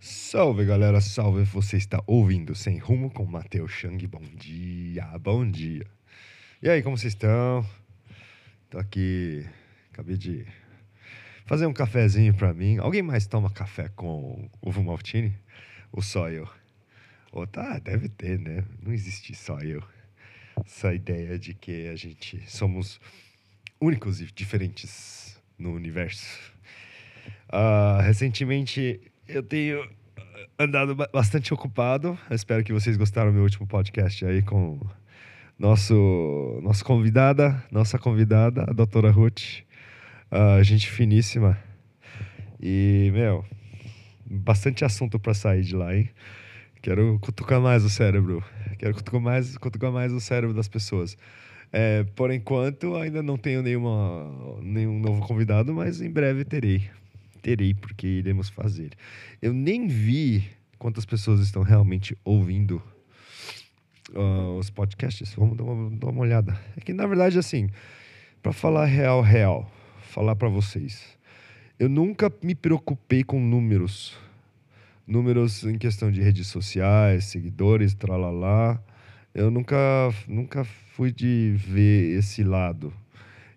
Salve galera, salve! Você está ouvindo Sem Rumo com Matheus Chang. Bom dia, bom dia. E aí, como vocês estão? Tô aqui, acabei de fazer um cafezinho pra mim. Alguém mais toma café com ovo maltine? Ou só eu? Ou tá, deve ter, né? Não existe só eu. Essa ideia de que a gente somos únicos e diferentes no universo. Uh, recentemente eu tenho andado bastante ocupado. Espero que vocês gostaram do meu último podcast aí com nosso nossa convidada, nossa convidada, a doutora Ruth. Uh, gente finíssima. E, meu, bastante assunto para sair de lá, hein? Quero cutucar mais o cérebro. Quero cutucar mais, cutucar mais o cérebro das pessoas. É, por enquanto, ainda não tenho nenhuma, nenhum novo convidado, mas em breve terei. Terei, porque iremos fazer. Eu nem vi quantas pessoas estão realmente ouvindo uh, os podcasts. Vamos dar uma, dar uma olhada. É que, na verdade, assim, para falar real, real, falar para vocês, eu nunca me preocupei com números números em questão de redes sociais, seguidores, tralalá. Eu nunca, nunca fui de ver esse lado.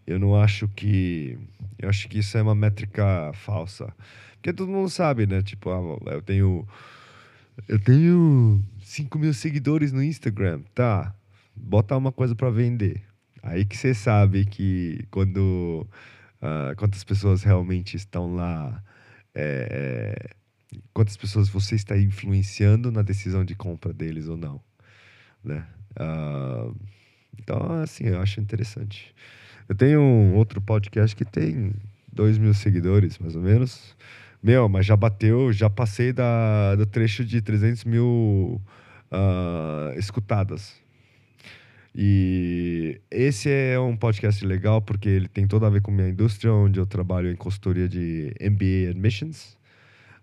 Eu não acho que. Eu acho que isso é uma métrica falsa. Porque todo mundo sabe, né? Tipo, ah, eu tenho. Eu tenho 5 mil seguidores no Instagram. Tá. Bota uma coisa para vender. Aí que você sabe que quando. Uh, quantas pessoas realmente estão lá. É, é quantas pessoas você está influenciando na decisão de compra deles ou não, né? Uh, então, assim, eu acho interessante. Eu tenho um outro podcast que tem dois mil seguidores, mais ou menos. Meu, mas já bateu, já passei da, do trecho de 300 mil uh, escutadas. E esse é um podcast legal porque ele tem toda a ver com minha indústria, onde eu trabalho em consultoria de MBA Admissions.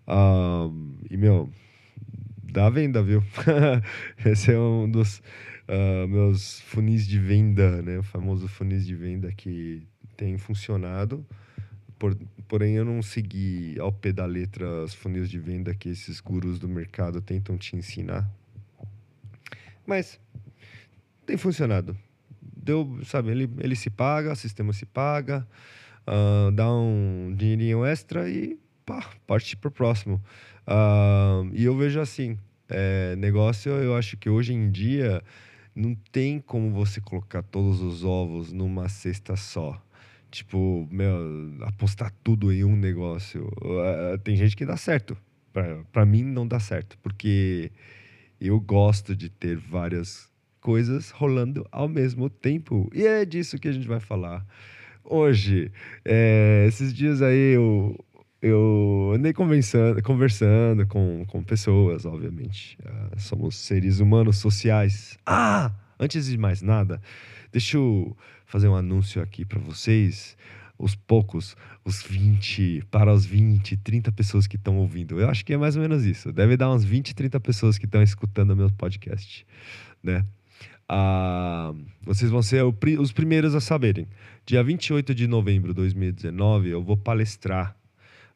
Um, e, meu, dá venda, viu? Esse é um dos uh, meus funis de venda, né? O famoso funis de venda que tem funcionado. Por, porém, eu não segui ao pé da letra os funis de venda que esses gurus do mercado tentam te ensinar. Mas tem funcionado. Deu, sabe, ele, ele se paga, o sistema se paga, uh, dá um dinheirinho extra e pá, partir para o próximo. Uh, e eu vejo assim, é, negócio, eu acho que hoje em dia não tem como você colocar todos os ovos numa cesta só. Tipo, meu, apostar tudo em um negócio. Uh, tem gente que dá certo. Para mim, não dá certo. Porque eu gosto de ter várias coisas rolando ao mesmo tempo. E é disso que a gente vai falar hoje. É, esses dias aí eu eu andei conversando, conversando com, com pessoas, obviamente. Uh, somos seres humanos sociais. Ah! Antes de mais nada, deixa eu fazer um anúncio aqui para vocês. Os poucos, os 20, para os 20, 30 pessoas que estão ouvindo. Eu acho que é mais ou menos isso. Deve dar uns 20, 30 pessoas que estão escutando o meu podcast, né? Ah, vocês vão ser os primeiros a saberem. Dia 28 de novembro de 2019, eu vou palestrar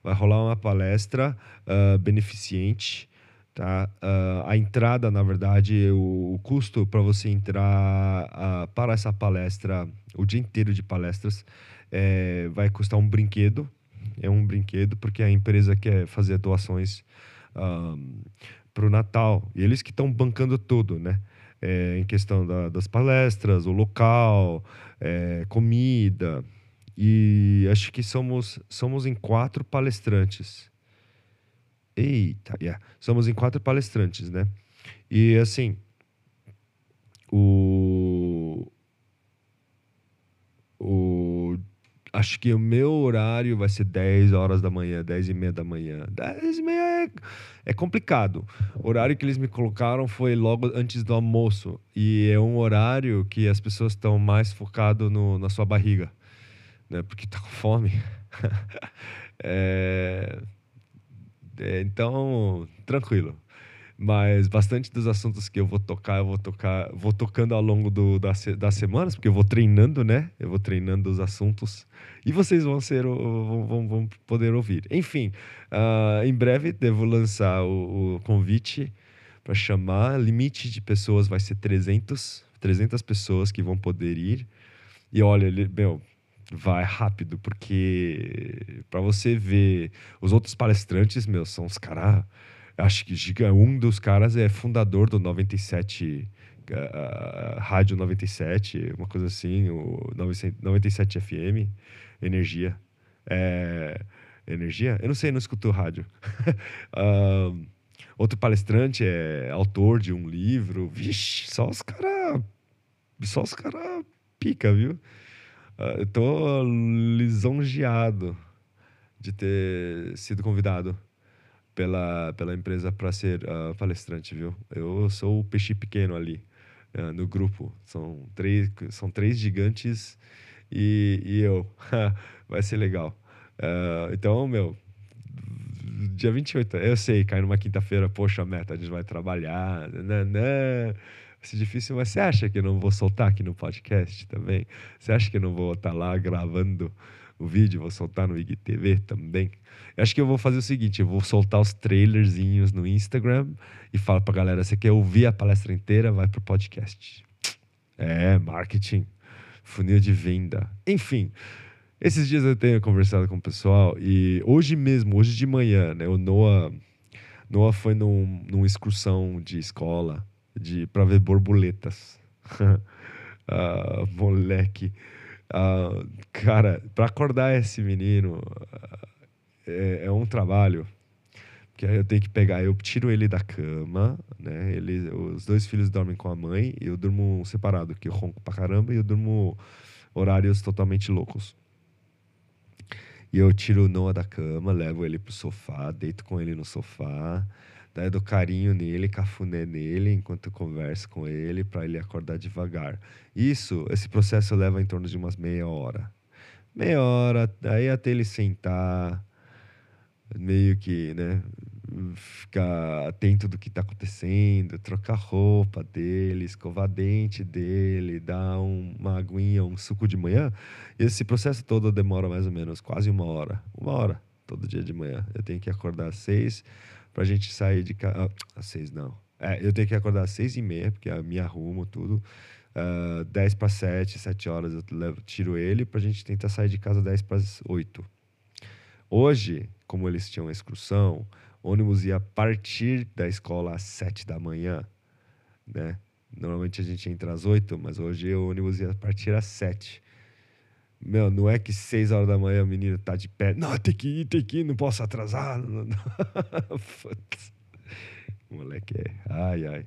vai rolar uma palestra uh, beneficente. Tá? Uh, a entrada, na verdade, o, o custo para você entrar uh, para essa palestra, o dia inteiro de palestras, é, vai custar um brinquedo. É um brinquedo, porque a empresa quer fazer doações para o Natal. E eles que estão bancando tudo, né? É, em questão da, das palestras, o local, é, comida, e acho que somos, somos em quatro palestrantes. Eita, yeah. somos em quatro palestrantes, né? E assim, o, o acho que o meu horário vai ser 10 horas da manhã, 10 e meia da manhã. 10 e meia é, é complicado. O horário que eles me colocaram foi logo antes do almoço. E é um horário que as pessoas estão mais focadas na sua barriga né? Porque tá com fome. é... É, então, tranquilo. Mas bastante dos assuntos que eu vou tocar, eu vou tocar, vou tocando ao longo do, das, das semanas, porque eu vou treinando, né? Eu vou treinando os assuntos e vocês vão ser vão, vão, vão poder ouvir. Enfim, uh, em breve devo lançar o, o convite para chamar. Limite de pessoas vai ser 300, 300 pessoas que vão poder ir. E olha, meu, vai rápido, porque para você ver os outros palestrantes, meu, são os caras. Acho que um dos caras é fundador do 97, uh, Rádio 97, uma coisa assim, o 97 FM, Energia. É, energia? Eu não sei, não escuto rádio. uh, outro palestrante é autor de um livro. Vixe, só os caras. Só os caras pica, viu? Uh, eu tô lisonjeado de ter sido convidado pela, pela empresa para ser uh, palestrante, viu? Eu sou o peixe pequeno ali uh, no grupo. São três, são três gigantes e, e eu. Vai ser legal. Uh, então, meu, dia 28, eu sei, cai numa quinta-feira, poxa, meta, a gente vai trabalhar, nanã ser difícil, mas você acha que eu não vou soltar aqui no podcast também? Você acha que eu não vou estar lá gravando o vídeo, vou soltar no IGTV também? Eu acho que eu vou fazer o seguinte, eu vou soltar os trailerzinhos no Instagram e falo pra galera, você quer ouvir a palestra inteira, vai pro podcast. É, marketing, funil de venda. Enfim, esses dias eu tenho conversado com o pessoal e hoje mesmo, hoje de manhã, né, o Noah, Noah foi num, numa excursão de escola de para ver borboletas. ah, moleque. Ah, cara, para acordar esse menino é, é, um trabalho. Que aí eu tenho que pegar, eu tiro ele da cama, né? Ele, os dois filhos dormem com a mãe e eu durmo separado, que eu ronco pra caramba e eu durmo horários totalmente loucos. E eu tiro o Noah da cama, levo ele pro sofá, deito com ele no sofá, né, do carinho nele, cafuné nele, enquanto eu converso com ele, para ele acordar devagar. Isso, esse processo leva em torno de umas meia hora. Meia hora, aí até ele sentar, meio que, né, ficar atento do que está acontecendo, trocar roupa dele, escovar dente dele, dar um, uma aguinha, um suco de manhã. Esse processo todo demora mais ou menos quase uma hora. Uma hora, todo dia de manhã. Eu tenho que acordar às seis, pra gente sair de casa. Ah, às seis não. É, eu tenho que acordar às seis e meia, porque eu me arrumo tudo. Uh, dez para sete, sete horas eu levo, tiro ele pra gente tentar sair de casa dez para oito. Hoje, como eles tinham excursão, ônibus ia partir da escola às sete da manhã, né? Normalmente a gente entra às oito, mas hoje o ônibus ia partir às sete. Meu, não é que seis horas da manhã o menino tá de pé. Não, tem que ir, tem que ir, não posso atrasar. Moleque é. Ai, ai.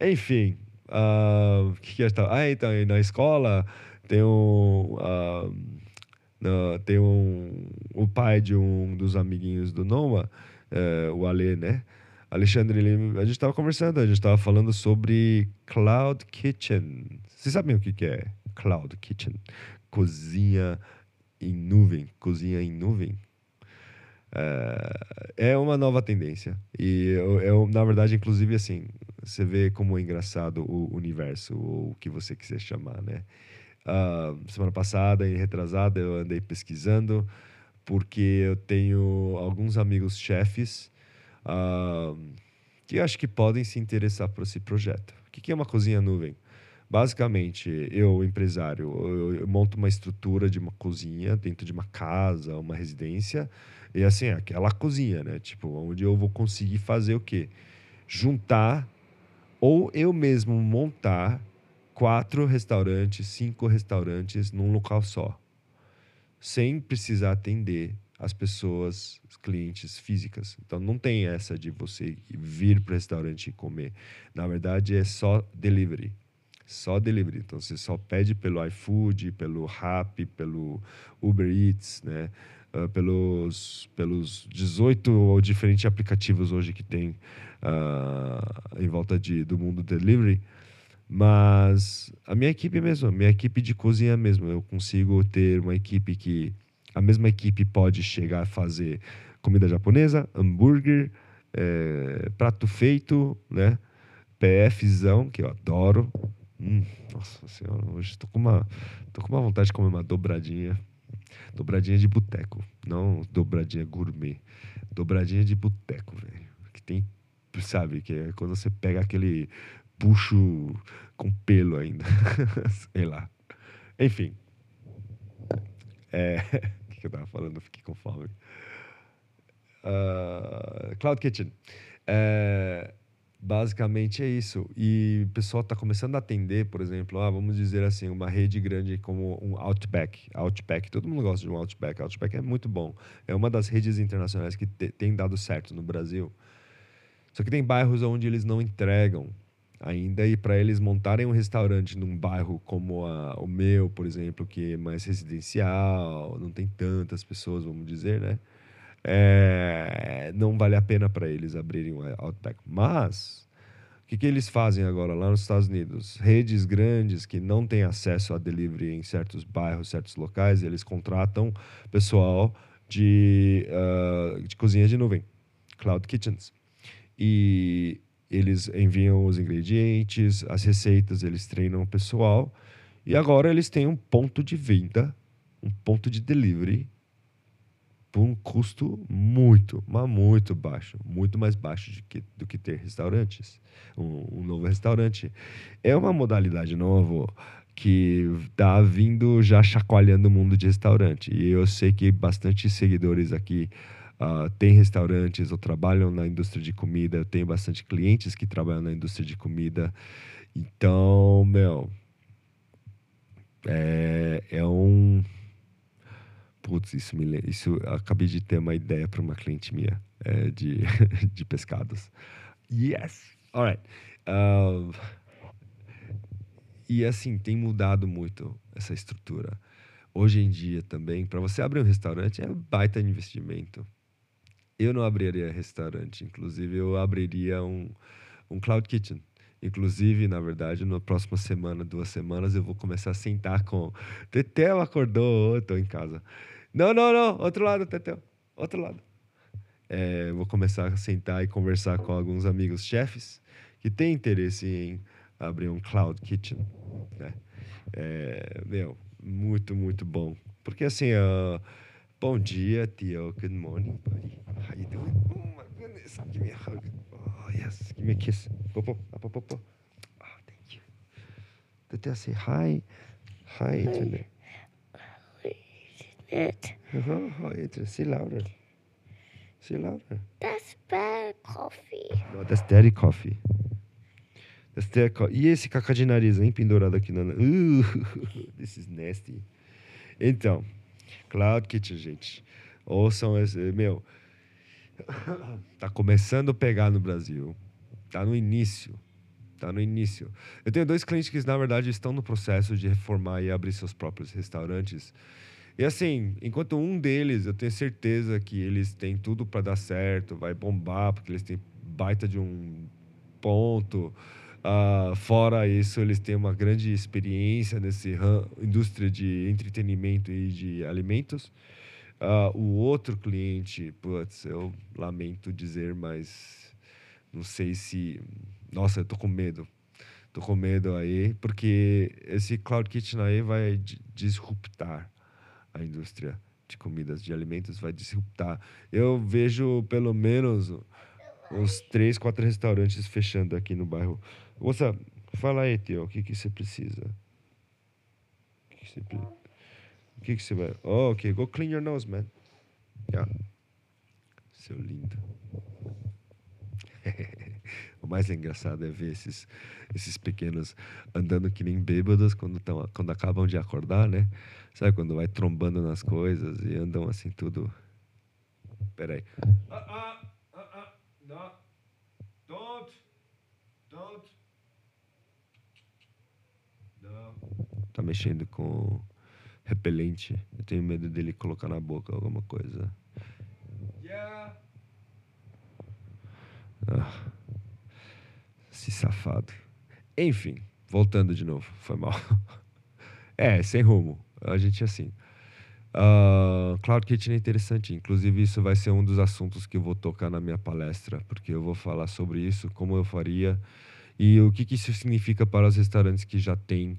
Enfim. O uh, que, que eu estava. Ah, então, na escola tem um. Uh, tem um. O pai de um dos amiguinhos do Noma, uh, o Ale, né? Alexandre, ele, a gente estava conversando, a gente estava falando sobre Cloud Kitchen. Vocês sabem o que, que é Cloud Kitchen? Cozinha em nuvem, cozinha em nuvem, é, é uma nova tendência. E eu, eu, na verdade, inclusive, assim, você vê como é engraçado o universo, ou o que você quiser chamar, né? Uh, semana passada, e retrasada, eu andei pesquisando, porque eu tenho alguns amigos chefes uh, que acho que podem se interessar por esse projeto. O que é uma cozinha nuvem? Basicamente, eu, empresário, eu, eu monto uma estrutura de uma cozinha dentro de uma casa, uma residência, e assim, aquela cozinha, né? Tipo, onde eu vou conseguir fazer o quê? Juntar ou eu mesmo montar quatro restaurantes, cinco restaurantes num local só, sem precisar atender as pessoas, os clientes físicas. Então não tem essa de você vir para o restaurante e comer. Na verdade é só delivery só delivery. Então você só pede pelo iFood, pelo Rappi, pelo Uber Eats, né? Uh, pelos, pelos 18 ou diferentes aplicativos hoje que tem uh, em volta de, do mundo delivery. Mas a minha equipe mesmo, a minha equipe de cozinha mesmo, eu consigo ter uma equipe que a mesma equipe pode chegar a fazer comida japonesa, hambúrguer, é, prato feito, né? PFzão, que eu adoro. Hum, nossa senhora, hoje tô com uma tô com uma vontade de comer uma dobradinha. Dobradinha de boteco, não dobradinha gourmet. Dobradinha de boteco, velho. Que tem, sabe, que é quando você pega aquele puxo com pelo ainda. Sei lá. Enfim. É, o que eu tava falando? Eu fiquei com fome. Uh, Cloud Kitchen. É, basicamente é isso. E o pessoal está começando a atender, por exemplo, ah, vamos dizer assim, uma rede grande como um Outback. Outback, todo mundo gosta de um Outback. Outback é muito bom. É uma das redes internacionais que te, tem dado certo no Brasil. Só que tem bairros onde eles não entregam ainda e para eles montarem um restaurante num bairro como a, o meu, por exemplo, que é mais residencial, não tem tantas pessoas, vamos dizer, né? É, não vale a pena para eles abrirem um Outback. Mas o que, que eles fazem agora lá nos Estados Unidos? Redes grandes que não têm acesso a delivery em certos bairros, certos locais, eles contratam pessoal de, uh, de cozinha de nuvem, cloud kitchens. E eles enviam os ingredientes, as receitas, eles treinam o pessoal. E agora eles têm um ponto de venda, um ponto de delivery por um custo muito, mas muito baixo, muito mais baixo do que, do que ter restaurantes, um, um novo restaurante. É uma modalidade nova que está vindo já chacoalhando o mundo de restaurante. E eu sei que bastante seguidores aqui uh, têm restaurantes ou trabalham na indústria de comida. Eu tenho bastante clientes que trabalham na indústria de comida. Então, meu, é, é um Putz, isso me isso acabei de ter uma ideia para uma cliente minha é, de, de pescados. Yes. Alright. Uh, e assim, tem mudado muito essa estrutura. Hoje em dia também, para você abrir um restaurante é um baita investimento. Eu não abriria restaurante, inclusive eu abriria um, um cloud kitchen. Inclusive, na verdade, na próxima semana, duas semanas, eu vou começar a sentar com. Tetel acordou, estou em casa. Não, não, não, outro lado, Tetel. Outro lado. É, vou começar a sentar e conversar com alguns amigos chefes que têm interesse em abrir um cloud kitchen. Né? É, meu, muito, muito bom. Porque assim, uh, bom dia, tio. Good morning, buddy. How you doing? Oh my goodness, give me a hug. Oh yes, give me a kiss. Popo, up, up. Oh, thank you. Tetel, say hi. Hi, internet it. Uh-huh. Oh, Say louder. Say louder. That's bad coffee. No, that's daddy coffee. That's daddy coffee. E esse cacá de nariz, hein? Pendurado aqui na... Uh, this is nasty. Então, Cloud Kitchen, gente. Ouçam esse... Meu... tá começando a pegar no Brasil. Tá no início. Tá no início. Eu tenho dois clientes que, na verdade, estão no processo de reformar e abrir seus próprios restaurantes. E assim, enquanto um deles, eu tenho certeza que eles têm tudo para dar certo, vai bombar, porque eles têm baita de um ponto. Uh, fora isso, eles têm uma grande experiência nessa indústria de entretenimento e de alimentos. Uh, o outro cliente, putz, eu lamento dizer, mas não sei se. Nossa, eu tô com medo. Tô com medo aí, porque esse Cloud Kitchen aí vai disruptar a indústria de comidas, de alimentos, vai disruptar. Eu vejo pelo menos uns três, quatro restaurantes fechando aqui no bairro. Moça, fala aí, tio, o que, que você precisa? O que, que você que, que vai. Oh, ok, go clean your nose, man. Yeah. Seu lindo. O mais engraçado é ver esses, esses pequenos andando que nem bêbados quando, tão, quando acabam de acordar, né? Sabe quando vai trombando nas coisas e andam assim tudo. Peraí. Ah, ah, ah, ah, não. Don't. Don't. Não. Tá mexendo com repelente. Eu tenho medo dele colocar na boca alguma coisa. Yeah. Ah, esse safado. Enfim, voltando de novo. Foi mal. É, sem rumo. A gente é assim. Uh, Cloud Kitchen é interessante, inclusive isso vai ser um dos assuntos que eu vou tocar na minha palestra, porque eu vou falar sobre isso, como eu faria e o que, que isso significa para os restaurantes que já têm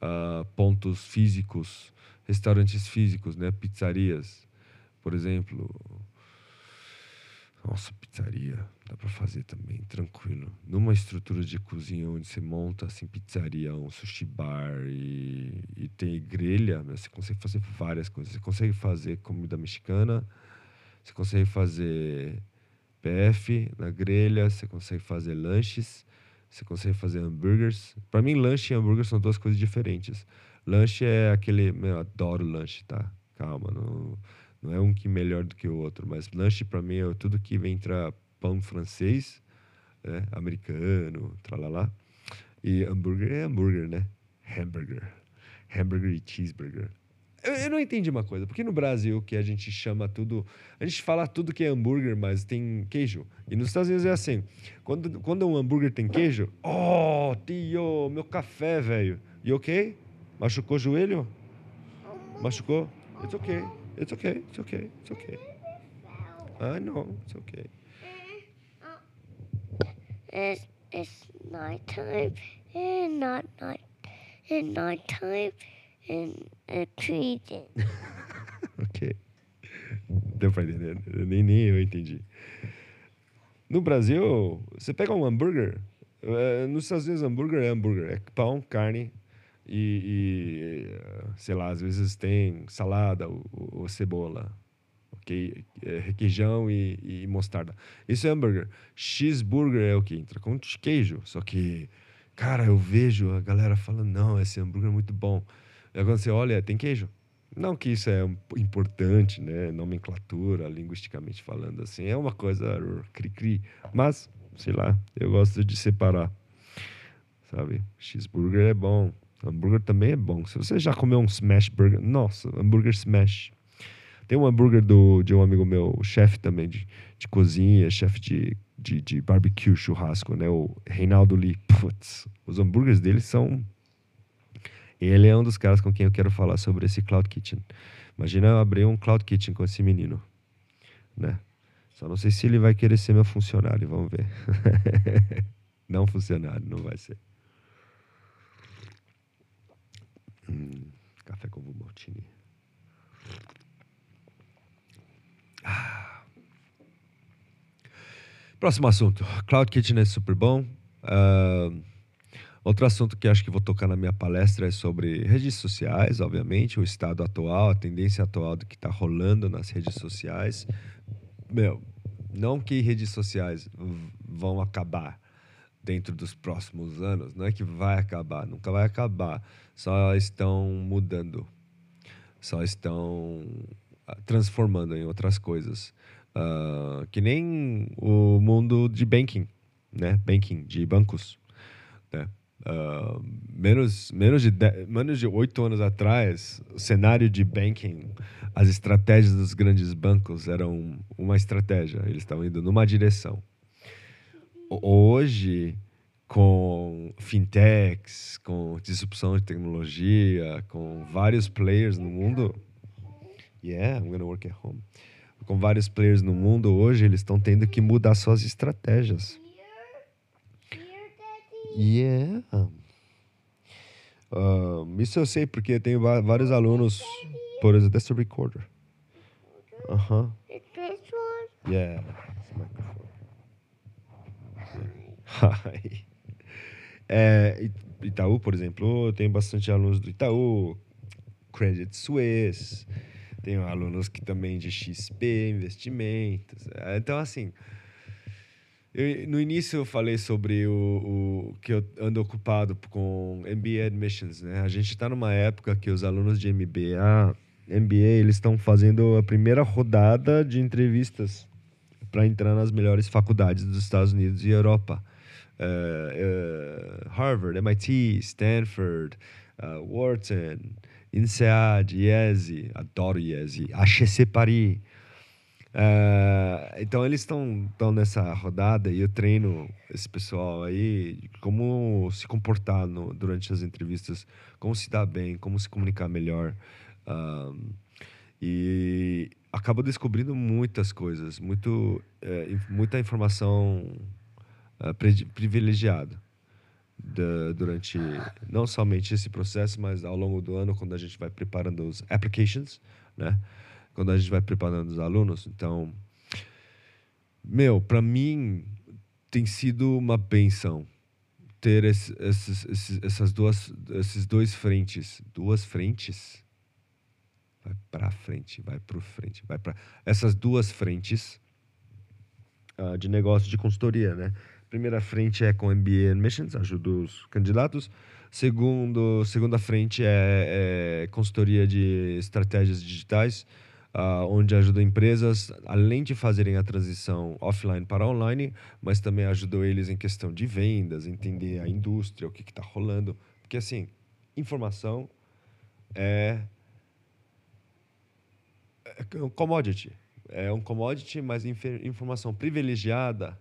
uh, pontos físicos, restaurantes físicos, né, pizzarias, por exemplo. Nossa, pizzaria dá para fazer também, tranquilo. Numa estrutura de cozinha onde você monta assim pizzaria, um sushi bar e, e tem grelha, você consegue fazer várias coisas. Você consegue fazer comida mexicana, você consegue fazer PF na grelha, você consegue fazer lanches, você consegue fazer hambúrgueres. Para mim, lanche e hambúrguer são duas coisas diferentes. Lanche é aquele, eu adoro lanche, tá? Calma, não não é um que melhor do que o outro, mas lanche para mim é tudo que vem entrar pão francês, né? americano, tralalá. E hambúrguer é hambúrguer, né? Hamburger. Hamburger e cheeseburger. Eu, eu, não entendi uma coisa, porque no Brasil que a gente chama tudo, a gente fala tudo que é hambúrguer, mas tem queijo. E nos Estados Unidos é assim, quando, quando um hambúrguer tem queijo, oh, tio, meu café, velho. E ok? Machucou o joelho? Machucou? It's okay. It's okay. It's okay. It's okay. I know. It's okay. It's, it's nighttime and not night and nighttime and a treating. ok. Deu pra entender? Nem, nem eu entendi. No Brasil, você pega um hambúrguer. Uh, nos Estados Unidos, hambúrguer é hambúrguer. É pão, carne, e, e, sei lá, às vezes tem salada ou, ou cebola, ok? É, requeijão e, e, mostarda. Isso é hambúrguer. Cheeseburger é o que entra com queijo. Só que, cara, eu vejo a galera falando, não, esse hambúrguer é muito bom. E quando você olha, tem queijo. Não que isso é importante, né? Nomenclatura, linguisticamente falando, assim, é uma coisa cri-cri. Mas, sei lá, eu gosto de separar, sabe? Cheeseburger é bom, Hambúrguer também é bom. Se você já comeu um smash burger, nossa, hambúrguer smash. Tem um hambúrguer do, de um amigo meu, chefe também de, de cozinha, chefe de, de, de, barbecue, churrasco, né? O Reinaldo Lee. Putz, os hambúrgueres dele são. Ele é um dos caras com quem eu quero falar sobre esse Cloud Kitchen. Imagina eu abrir um Cloud Kitchen com esse menino, né? Só não sei se ele vai querer ser meu funcionário, vamos ver. não funcionário, não vai ser. Hum, Martini. Ah. Próximo assunto. Cloud Kitchen é super bom. Uh, outro assunto que acho que vou tocar na minha palestra é sobre redes sociais, obviamente, o estado atual, a tendência atual do que está rolando nas redes sociais. Meu, não que redes sociais vão acabar, dentro dos próximos anos, não é que vai acabar, nunca vai acabar, só estão mudando, só estão ah, transformando em outras coisas. Uh, que nem o mundo de banking, né? Banking, de bancos. Né? Uh, menos, menos, de menos de oito anos atrás, o cenário de banking, as estratégias dos grandes bancos eram uma estratégia, eles estavam indo numa direção hoje, com fintechs, com disrupção de tecnologia, com vários players no mundo. Yeah, I'm gonna work at home. Com vários players no mundo hoje, eles estão tendo que mudar suas estratégias. Yeah. Um, isso eu sei porque eu tenho vários alunos. Por exemplo, that's a recorder. Uh-huh. Yeah. É, Itaú, por exemplo, eu tenho bastante alunos do Itaú, Credit Suisse, tenho alunos que também de XP, investimentos. É, então, assim, eu, no início eu falei sobre o, o, que eu ando ocupado com MBA Admissions, né? A gente está numa época que os alunos de MBA, MBA, eles estão fazendo a primeira rodada de entrevistas para entrar nas melhores faculdades dos Estados Unidos e Europa uh, Harvard, MIT, Stanford, uh, Wharton, INSEAD, IESE, adoro IESE, HEC Paris. Uh, então eles estão nessa rodada e eu treino esse pessoal aí como se comportar no, durante as entrevistas, como se dar bem, como se comunicar melhor. E acabo descobrindo muitas coisas, muito, é, muita informação pri- privilegiada da- durante não somente esse processo, mas ao longo do ano, quando a gente vai preparando os applications, né? Quando a gente vai preparando os alunos. Então, meu, para mim tem sido uma benção ter esse- esses, esses, essas duas, esses dois frentes, duas frentes. Vai para frente, vai para frente, vai para essas duas frentes ah, de negócio de consultoria, né? Primeira frente é com MBA Admissions, ajuda os candidatos. Segundo, segunda frente é, é consultoria de estratégias digitais, ah, onde ajuda empresas, além de fazerem a transição offline para online, mas também ajudou eles em questão de vendas, entender a indústria, o que está rolando. Porque, assim, informação é, é um commodity. É um commodity, mas informação privilegiada,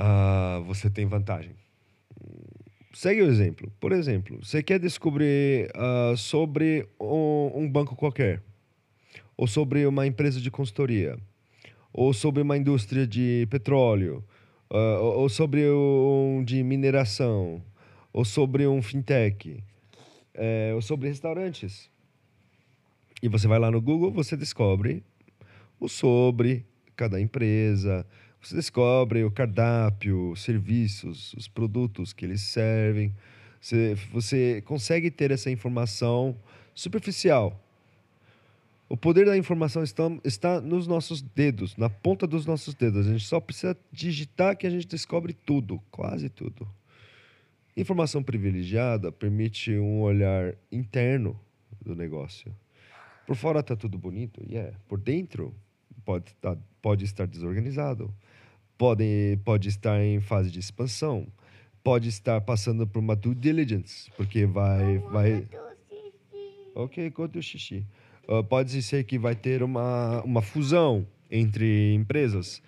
ah, você tem vantagem. Segue o exemplo. Por exemplo, você quer descobrir ah, sobre um, um banco qualquer, ou sobre uma empresa de consultoria, ou sobre uma indústria de petróleo, ah, ou sobre um de mineração, ou sobre um fintech, eh, ou sobre restaurantes. E você vai lá no Google, você descobre o sobre cada empresa, você descobre o cardápio, os serviços, os produtos que eles servem. Você, você consegue ter essa informação superficial. O poder da informação está, está nos nossos dedos, na ponta dos nossos dedos. A gente só precisa digitar que a gente descobre tudo, quase tudo. Informação privilegiada permite um olhar interno do negócio. Por fora está tudo bonito, e é. Por dentro pode, tá, pode estar desorganizado, pode, pode estar em fase de expansão, pode estar passando por uma due diligence, porque vai, vai, Ok, conta o xixi. Ah, pode ser que vai ter uma, uma fusão entre empresas.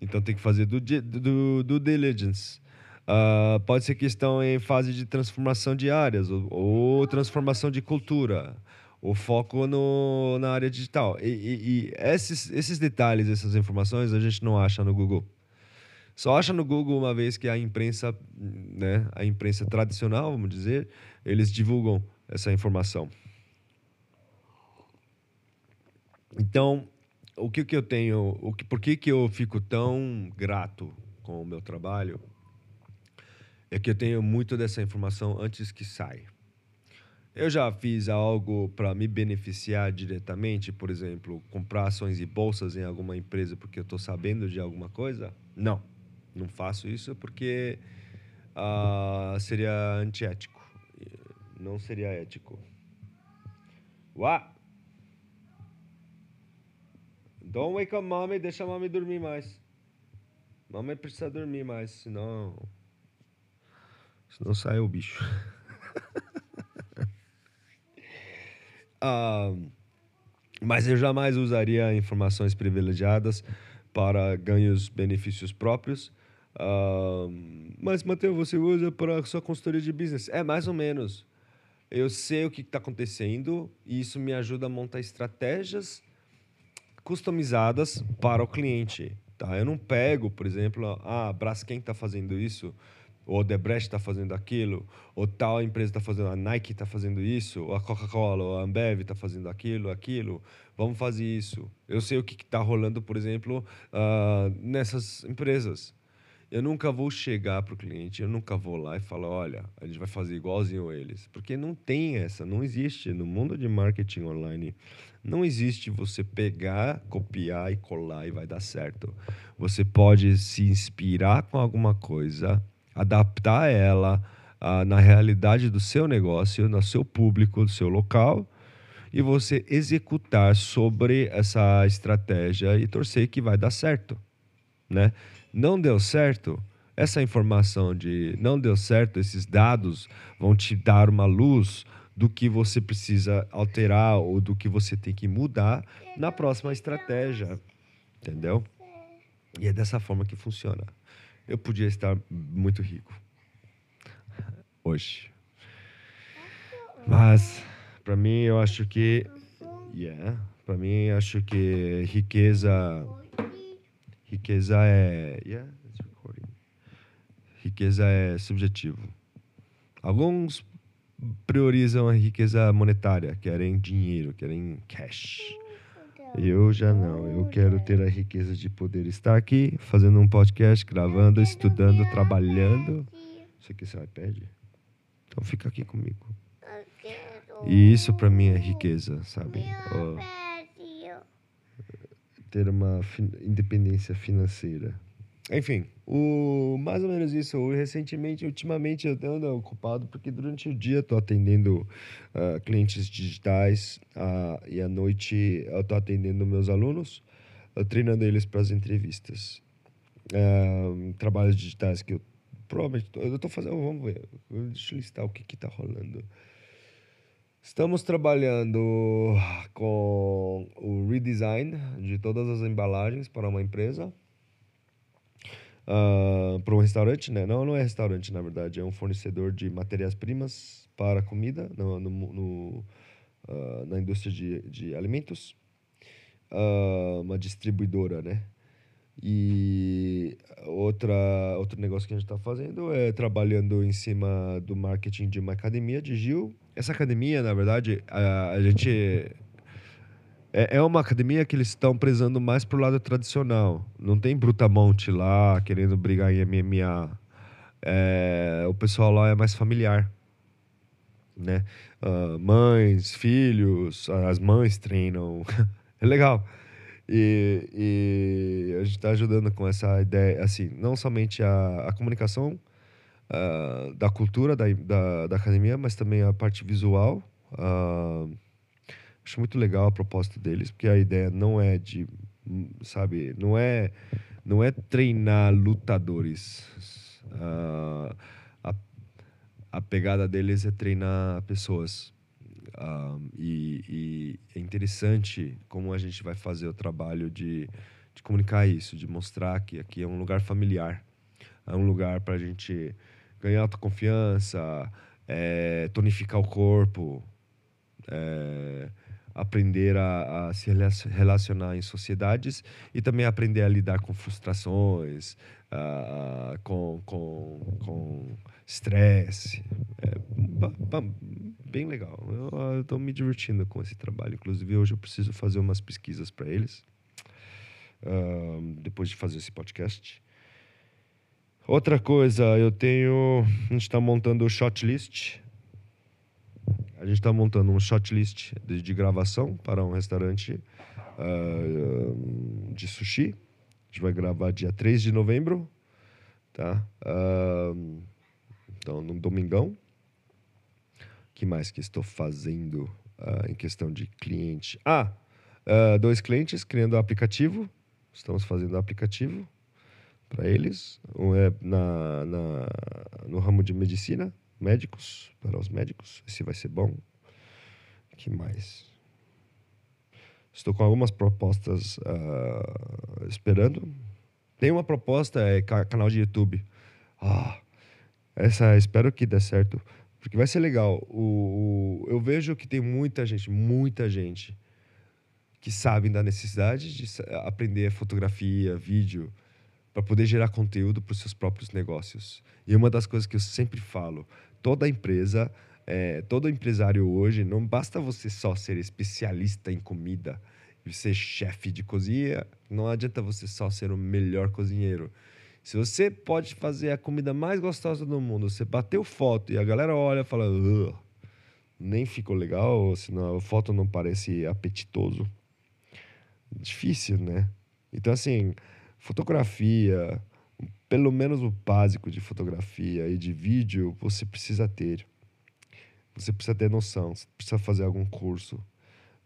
Então tem que fazer do, do, do diligence. Ah, pode ser que estão em fase de transformação de áreas ou, ou transformação de cultura. O foco no, na área digital. E, e- e esses, esses detalhes, essas informações, a gente não acha no Google. Só acha no Google uma vez que a imprensa, né, a imprensa tradicional, vamos dizer, eles divulgam essa informação. Então, o que, que eu tenho, o que, por que, que eu fico tão grato com o meu trabalho é que eu tenho muito dessa informação antes que saia. Eu já fiz algo para me beneficiar diretamente, por exemplo, comprar ações e bolsas em alguma empresa porque eu estou sabendo de alguma coisa? Não, não faço isso porque ah, seria antiético. Não seria ético. Uá! Don't wake up mommy, deixa a mommy dormir mais. Mamãe precisa dormir mais, senão. Senão sai o bicho. Mas eu jamais usaria informações privilegiadas para ganhos, benefícios próprios. Ah, mas, Matheus, você usa para sua consultoria de business? É, mais ou menos. Eu sei o que está acontecendo e isso me ajuda a montar estratégias customizadas para o cliente. Tá? Eu não pego, por exemplo, ah, a Braskem está fazendo isso, a Odebrecht está fazendo aquilo, ou tal empresa está fazendo, a Nike está fazendo isso, ou a Coca-Cola, ou a Ambev está fazendo aquilo, aquilo. Vamos fazer isso. Eu sei o que está rolando, por exemplo, ah, nessas empresas. Eu nunca vou chegar para o cliente, eu nunca vou lá e falar, olha, a gente vai fazer igualzinho eles. Porque não tem essa, não existe. No mundo de marketing online, não existe você pegar, copiar e colar e vai dar certo. Você pode se inspirar com alguma coisa, adaptar ela ah, na realidade do seu negócio, no seu público, do seu local, e você executar sobre essa estratégia e torcer que vai dar certo, né? Não deu certo, essa informação de não deu certo, esses dados vão te dar uma luz do que você precisa alterar ou do que você tem que mudar na próxima estratégia, entendeu? E é dessa forma que funciona. Eu podia estar muito rico hoje. Mas, para mim, eu acho que. Yeah, Para mim, acho que riqueza, riqueza é, yeah. Riqueza é subjetivo. Alguns priorizam a riqueza monetária, querem dinheiro, querem cash. Eu já não. Eu quero ter a riqueza de poder estar aqui fazendo um podcast, gravando, estudando, trabalhando. Isso aqui é seu iPad? Então fica aqui comigo. E isso para mim é riqueza, sabe? Oh, ter uma fin independência financeira. Enfim, o, mais ou menos isso. Recentemente, ultimamente, eu ando ocupado porque durante o dia estou atendendo uh, clientes digitais uh, e à noite eu estou atendendo meus alunos, treinando eles para as entrevistas. trabalhos digitais que eu provavelmente eu estou fazendo. Vamos ver. Deixa eu listar o que está rolando. Estamos trabalhando com o redesign de todas as embalagens para uma empresa uh, para um restaurante, né? Não, não é restaurante, na verdade, é um fornecedor de matérias-primas para comida no, no, no uh, na indústria de, de alimentos, uh, uma distribuidora, né? E outra, outro negócio que a gente está fazendo é trabalhando em cima do marketing de uma academia de Gil. Essa academia, na verdade, a, a gente é uma academia que eles estão prezando mais pro lado tradicional. Não tem brutamonte lá querendo brigar em MMA. É, o pessoal lá é mais familiar. Né? Uh, mães, filhos, as mães treinam. é legal. E, e a gente está ajudando com essa ideia, assim, não somente a, a comunicação uh, da cultura da, da, da, academia, mas também a parte visual. Uh, Acho muito legal a proposta deles, porque a ideia não é de, sabe, não é, não é treinar lutadores. Uh, a, a pegada deles é treinar pessoas. Uh, e, e, é interessante como a gente vai fazer o trabalho de, de comunicar isso, de mostrar que aqui é um lugar familiar, é um lugar para a gente ganhar autoconfiança, é, tonificar o corpo, é, aprender a, a, se relacionar em sociedades e também aprender a lidar com frustrações, uh, com, com, com estresse. É bem legal. Eu estou me divertindo com esse trabalho. Inclusive, hoje eu preciso fazer umas pesquisas para eles, uh, depois de fazer esse podcast. Outra coisa, eu tenho. A gente está montando o shot list a gente está montando um shortlist de, de, gravação para um restaurante uh, de sushi. A gente vai gravar dia 3 de novembro, tá? Uh, então, no domingão. que mais que estou fazendo uh, em questão de cliente? Ah, dois clientes criando aplicativo. Estamos fazendo aplicativo para eles. Um é na, na, no ramo de medicina, médicos, para os médicos. Esse vai ser bom. que mais? Estou com algumas propostas uh, esperando. Tem uma proposta, é canal de YouTube. Ah, essa espero que dê certo, porque vai ser legal. O, o, eu vejo que tem muita gente, muita gente que sabe da necessidade de aprender fotografia, vídeo, para poder gerar conteúdo para os seus próprios negócios. E uma das coisas que eu sempre falo, toda empresa, é, todo empresário hoje, não basta você só ser especialista em comida e ser chefe de cozinha, não adianta você só ser o melhor cozinheiro. Se você pode fazer a comida mais gostosa do mundo, você bateu foto e a galera olha e fala, nem ficou legal, senão a foto não parece apetitoso. Difícil, né? Então, assim, fotografia, pelo menos o básico de fotografia e de vídeo você precisa ter. Você precisa ter noção, você precisa fazer algum curso,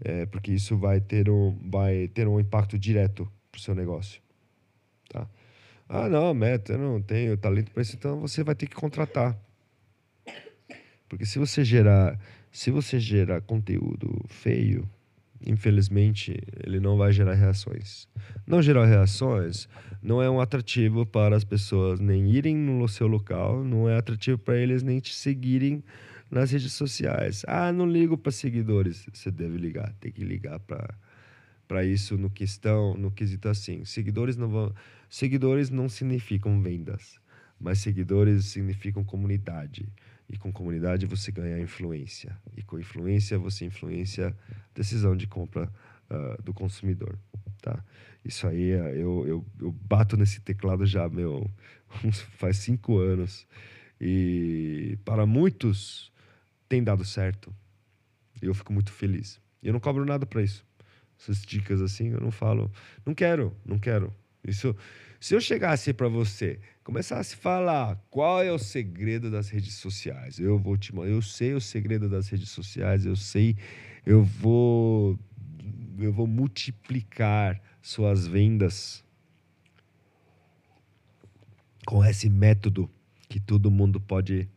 é, porque isso vai ter um, vai ter um impacto direto para o seu negócio. Tá? Ah, não, Meta, eu não tenho talento para isso, então você vai ter que contratar. Porque se você gerar, se você gerar conteúdo feio, infelizmente, ele não vai gerar reações. Não gerar reações não é um atrativo para as pessoas nem irem no seu local, não é atrativo para eles nem te seguirem nas redes sociais. Ah, não ligo para seguidores. Você deve ligar, tem que ligar para para isso no questão, no quesito assim. Seguidores não vão, seguidores não significam vendas, mas seguidores significam comunidade. E com comunidade você ganha influência. E com influência você influencia a decisão de compra uh, do consumidor. Tá? Isso aí, uh, eu, eu, eu bato nesse teclado já, meu, faz cinco anos. E para muitos tem dado certo. Eu fico muito feliz. E eu não cobro nada para isso. Essas dicas assim, eu não falo. Não quero, não quero. Isso, se eu chegasse para você, começasse a falar qual é o segredo das redes sociais, eu vou te eu sei o segredo das redes sociais, eu sei, eu vou eu vou multiplicar suas vendas com esse método que todo mundo pode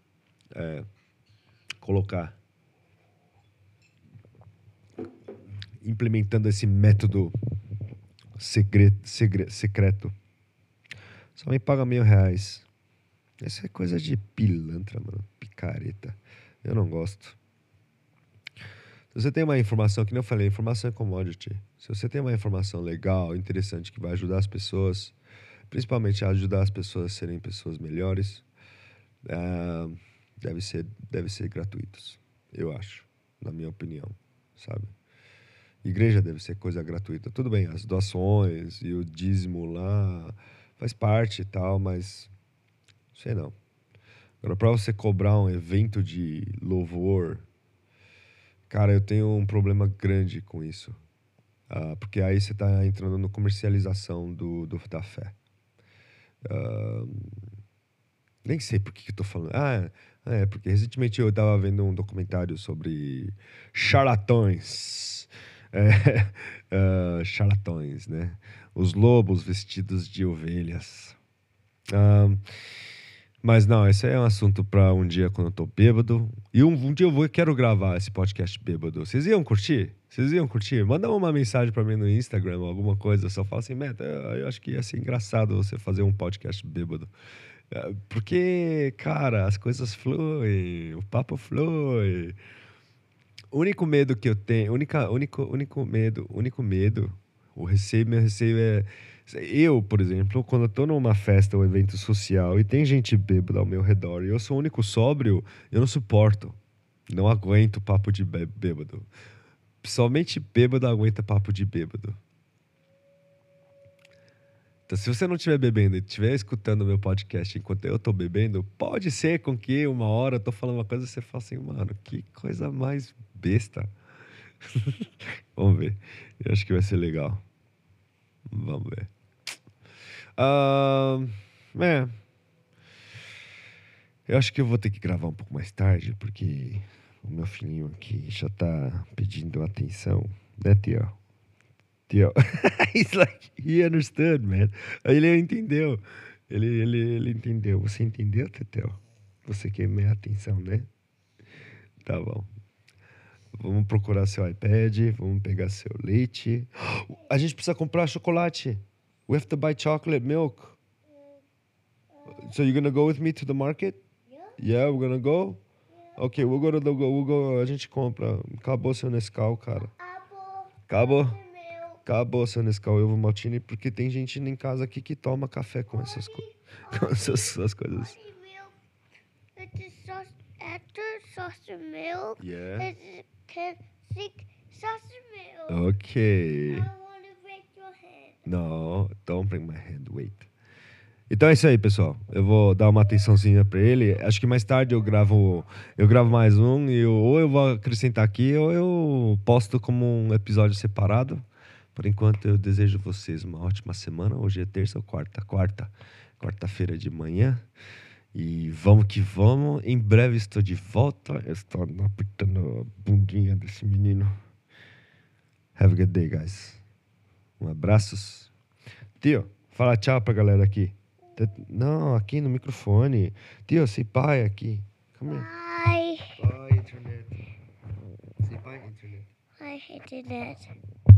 é, colocar. Implementando esse método segredo, segre, secreto. Só me paga mil reais. Isso é coisa de pilantra, mano. Picareta. Eu não gosto. Se você tem uma informação, que nem eu falei, informação é commodity. Se você tem uma informação legal, interessante, que vai ajudar as pessoas, principalmente ajudar as pessoas a serem pessoas melhores, uh, deve, ser, deve ser gratuitos. Eu acho, na minha opinião, sabe? Igreja deve ser coisa gratuita. Tudo bem, as doações e o dízimo lá faz parte e tal, mas sei não. Agora, para você cobrar um evento de louvor, cara, eu tenho um problema grande com isso. Uh, porque aí você está entrando no comercialização do, do da fé. Uh, nem sei por que, que eu tô falando. Ah, é, porque recentemente eu estava vendo um documentário sobre charlatões é, uh, charlatões, né? Os lobos vestidos de ovelhas. Uh, mas não, esse é um assunto para um dia quando eu tô bêbado. E um, um dia eu vou quero gravar esse podcast bêbado. Vocês iam curtir? Vocês iam curtir? Manda uma mensagem para mim no Instagram, alguma coisa. Só fala assim, Meta, eu acho que ia ser engraçado você fazer um podcast bêbado. É, porque, cara, as coisas fluem, o papo flui. Único medo que eu tenho, única, único, único medo, único medo, o receio, meu receio é eu, por exemplo, quando eu tô numa festa ou evento social e tem gente bêbada ao meu redor e eu sou o único sóbrio, eu não suporto. Não aguento papo de bêbado. Somente bêbado aguenta papo de bêbado. Então, se você não estiver bebendo e estiver escutando o meu podcast enquanto eu estou bebendo, pode ser com que uma hora eu tô falando uma coisa e você fala assim, mano, que coisa mais besta. Vamos ver. Eu acho que vai ser legal. Vamos ver. Uh, é. Eu acho que eu vou ter que gravar um pouco mais tarde, porque o meu filhinho aqui já tá pedindo atenção, né? Tio. He's like, he understood, man. Ele entendeu. Ele, ele, ele entendeu. Você entendeu, Teteu? Você quer minha atenção, né? Tá bom. Vamos procurar seu iPad, vamos pegar seu leite. A gente precisa comprar chocolate. We have to buy chocolate milk. So you're gonna go with me to the market? Yeah, we're gonna go. Okay, we'll go to the we'll go. A gente compra. Acabou seu Nescau, cara. Acabou. Acabou seu Nescau Ovo Maltini, porque tem gente em casa aqui que toma café com essas, co com essas, essas coisas. Milk, Yeah. Ok. Break. No, don't bring my hand, wait. Então é isso aí, pessoal. Eu vou dar uma atençãozinha para ele. Acho que mais tarde eu gravo, eu gravo mais um e eu, ou eu vou acrescentar aqui ou eu posto como um episódio separado. Por enquanto eu desejo vocês uma ótima semana. Hoje é terça ou quarta? Quarta. Quarta-feira de manhã. E vamos que vamos. Em breve estou de volta. Eu estou apertando a bundinha desse menino. Have a good day, guys. Um abraços. Tio, fala tchau pra galera aqui. Não, aqui no microfone. Tio, say bye aqui. Come. Bye. Bye, internet. Say bye, internet. I hated it.